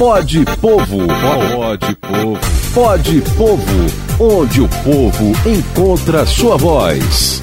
Pode Povo. Pode Povo. Pode Povo. Onde o povo encontra sua voz.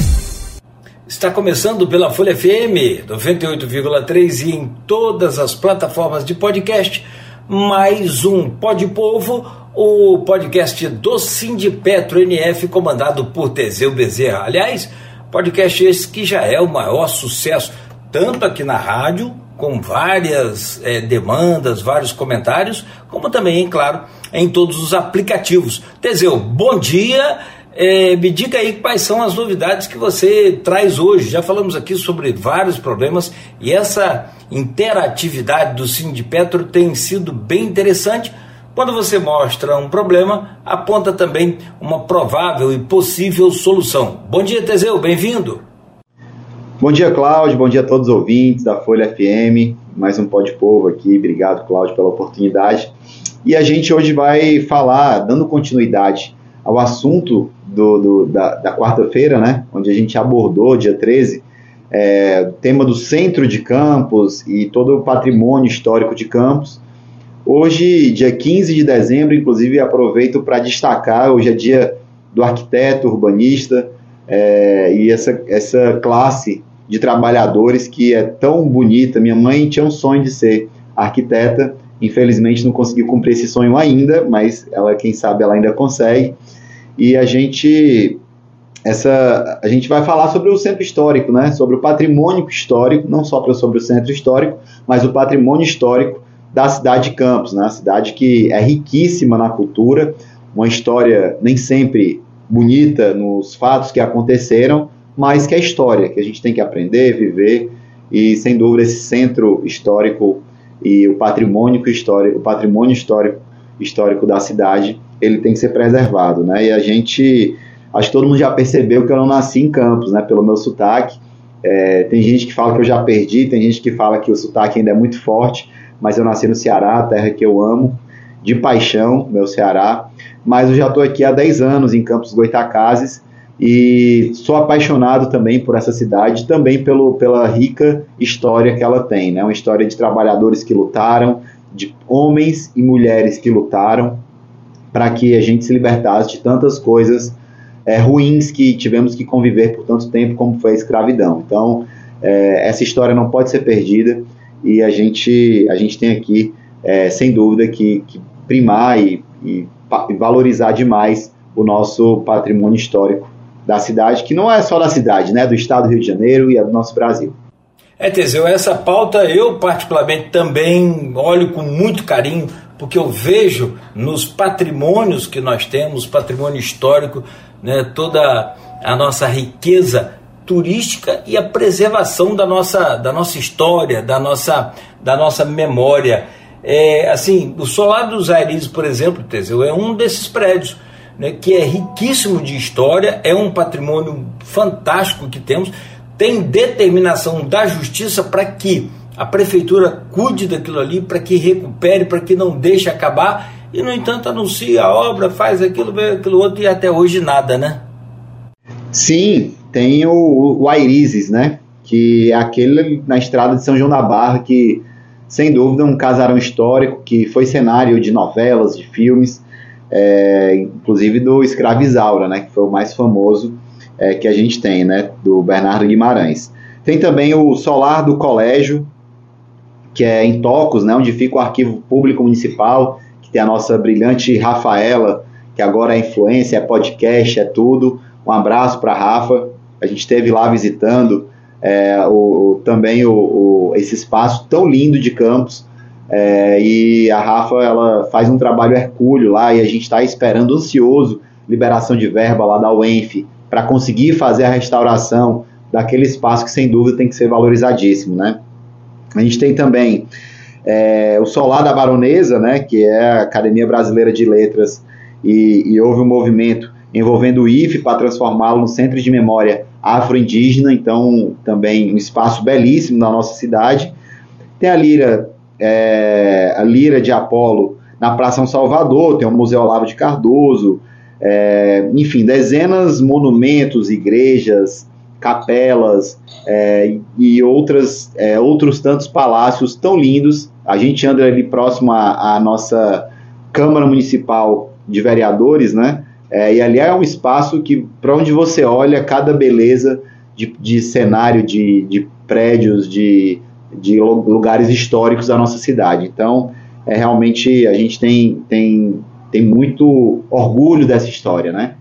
Está começando pela Folha FM 98,3 e em todas as plataformas de podcast. Mais um Pode Povo, o podcast do Sindipetro NF, comandado por Teseu Bezerra. Aliás, podcast esse que já é o maior sucesso, tanto aqui na rádio com várias é, demandas, vários comentários, como também, claro, em todos os aplicativos. Teseu, bom dia. É, me diga aí quais são as novidades que você traz hoje. Já falamos aqui sobre vários problemas e essa interatividade do Sindipetro tem sido bem interessante. Quando você mostra um problema, aponta também uma provável e possível solução. Bom dia, Teseu, bem-vindo. Bom dia, Cláudio. Bom dia a todos os ouvintes da Folha FM. Mais um Pode Povo aqui. Obrigado, Cláudio, pela oportunidade. E a gente hoje vai falar, dando continuidade ao assunto do, do da, da quarta-feira, né? Onde a gente abordou, dia 13, é, o tema do centro de Campos e todo o patrimônio histórico de Campos. Hoje, dia 15 de dezembro, inclusive aproveito para destacar, hoje é dia do arquiteto urbanista é, e essa, essa classe de trabalhadores que é tão bonita. Minha mãe tinha um sonho de ser arquiteta, infelizmente não conseguiu cumprir esse sonho ainda, mas ela, quem sabe, ela ainda consegue. E a gente essa a gente vai falar sobre o centro histórico, né? Sobre o patrimônio histórico, não só sobre o centro histórico, mas o patrimônio histórico da cidade de Campos, né? A cidade que é riquíssima na cultura, uma história nem sempre bonita nos fatos que aconteceram, mas que é história, que a gente tem que aprender, viver, e sem dúvida esse centro histórico e o patrimônio histórico, o patrimônio histórico, histórico da cidade, ele tem que ser preservado, né? E a gente, acho que todo mundo já percebeu que eu não nasci em Campos, né? Pelo meu sotaque, é, tem gente que fala que eu já perdi, tem gente que fala que o sotaque ainda é muito forte, mas eu nasci no Ceará, terra que eu amo, de paixão, meu Ceará, mas eu já estou aqui há 10 anos em Campos Goitacazes, e sou apaixonado também por essa cidade, também pelo, pela rica história que ela tem, né? Uma história de trabalhadores que lutaram, de homens e mulheres que lutaram para que a gente se libertasse de tantas coisas é, ruins que tivemos que conviver por tanto tempo, como foi a escravidão. Então, é, essa história não pode ser perdida e a gente, a gente tem aqui, é, sem dúvida, que, que primar e, e valorizar demais o nosso patrimônio histórico da cidade, que não é só da cidade, né, do estado do Rio de Janeiro e é do nosso Brasil. É, Teseu, essa pauta eu particularmente também olho com muito carinho, porque eu vejo nos patrimônios que nós temos, patrimônio histórico, né, toda a nossa riqueza turística e a preservação da nossa, da nossa história, da nossa, da nossa memória. É, assim, o Solar dos Aires, por exemplo, Teseu, é um desses prédios né, que é riquíssimo de história, é um patrimônio fantástico que temos, tem determinação da justiça para que a prefeitura cuide daquilo ali, para que recupere, para que não deixe acabar, e no entanto anuncia a obra, faz aquilo, aquilo outro e até hoje nada, né? Sim, tem o, o Airizes, né? Que é aquele na estrada de São João da Barra, que sem dúvida um casarão histórico que foi cenário de novelas, de filmes, é, inclusive do Escravizaura, né, que foi o mais famoso é, que a gente tem, né, do Bernardo Guimarães. Tem também o Solar do Colégio, que é em Tocos, né, onde fica o Arquivo Público Municipal, que tem a nossa brilhante Rafaela, que agora é influência, é podcast, é tudo. Um abraço para Rafa. A gente esteve lá visitando é, o, também o, o, esse espaço tão lindo de campos, é, e a Rafa ela faz um trabalho hercúleo lá e a gente está esperando ansioso liberação de verba lá da UENF para conseguir fazer a restauração daquele espaço que sem dúvida tem que ser valorizadíssimo, né? A gente tem também é, o Solar da Baronesa, né, que é a Academia Brasileira de Letras, e, e houve um movimento envolvendo o IFE para transformá-lo no Centro de Memória Afro-Indígena, então também um espaço belíssimo na nossa cidade. Tem a Lira é, a Lira de Apolo na Praça São Salvador, tem o Museu Olavo de Cardoso, é, enfim, dezenas monumentos, igrejas, capelas é, e outras, é, outros tantos palácios tão lindos. A gente anda ali próximo à, à nossa Câmara Municipal de Vereadores, né? É, e ali é um espaço que, para onde você olha, cada beleza de, de cenário, de, de prédios, de, de lugares históricos da nossa cidade. Então, é realmente a gente tem, tem, tem muito orgulho dessa história, né?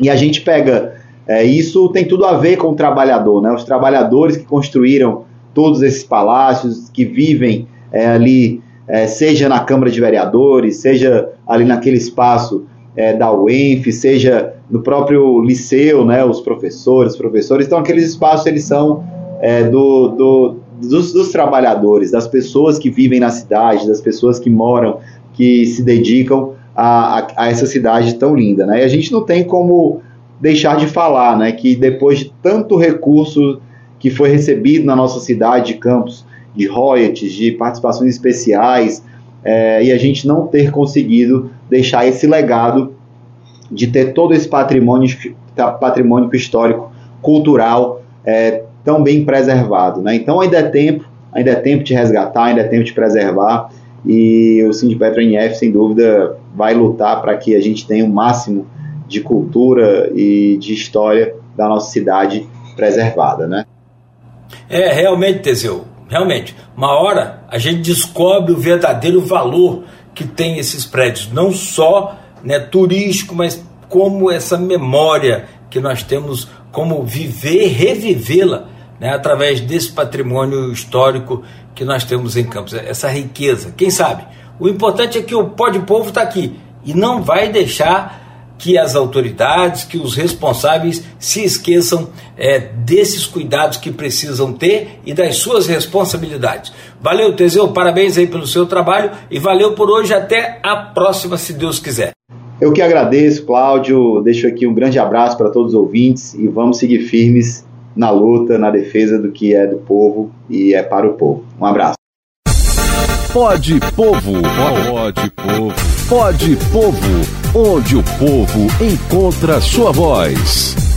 E a gente pega é, isso tem tudo a ver com o trabalhador, né? Os trabalhadores que construíram todos esses palácios, que vivem é, ali, é, seja na Câmara de Vereadores, seja ali naquele espaço é, da UENF, seja no próprio liceu, né, os professores, professores. Então, aqueles espaços, eles são é, do, do, dos, dos, trabalhadores, das pessoas que vivem na cidade, das pessoas que moram, que se dedicam a, a, a essa cidade tão linda. Né? E a gente não tem como deixar de falar né, que depois de tanto recurso que foi recebido na nossa cidade de Campos, de royalties, de participações especiais, é, e a gente não ter conseguido deixar esse legado de ter todo esse patrimônio, patrimônio histórico, cultural é, tão bem preservado. Né? Então ainda é tempo, ainda é tempo de resgatar, ainda é tempo de preservar e o Sindipetro NF, sem dúvida, vai lutar para que a gente tenha o máximo de cultura e de história da nossa cidade preservada, né? É, realmente, Teseu, realmente, uma hora a gente descobre o verdadeiro valor que tem esses prédios, não só né, turístico, mas como essa memória que nós temos, como viver, revivê-la né, através desse patrimônio histórico que nós temos em Campos, essa riqueza. Quem sabe? O importante é que o pó de povo está aqui e não vai deixar que as autoridades, que os responsáveis se esqueçam é, desses cuidados que precisam ter e das suas responsabilidades. Valeu, Teseu, parabéns aí pelo seu trabalho e valeu por hoje. Até a próxima, se Deus quiser. Eu que agradeço, Cláudio. Deixo aqui um grande abraço para todos os ouvintes e vamos seguir firmes na luta, na defesa do que é do povo e é para o povo. Um abraço. Pode Povo. Pode Povo. Pode Povo. Onde o povo encontra sua voz.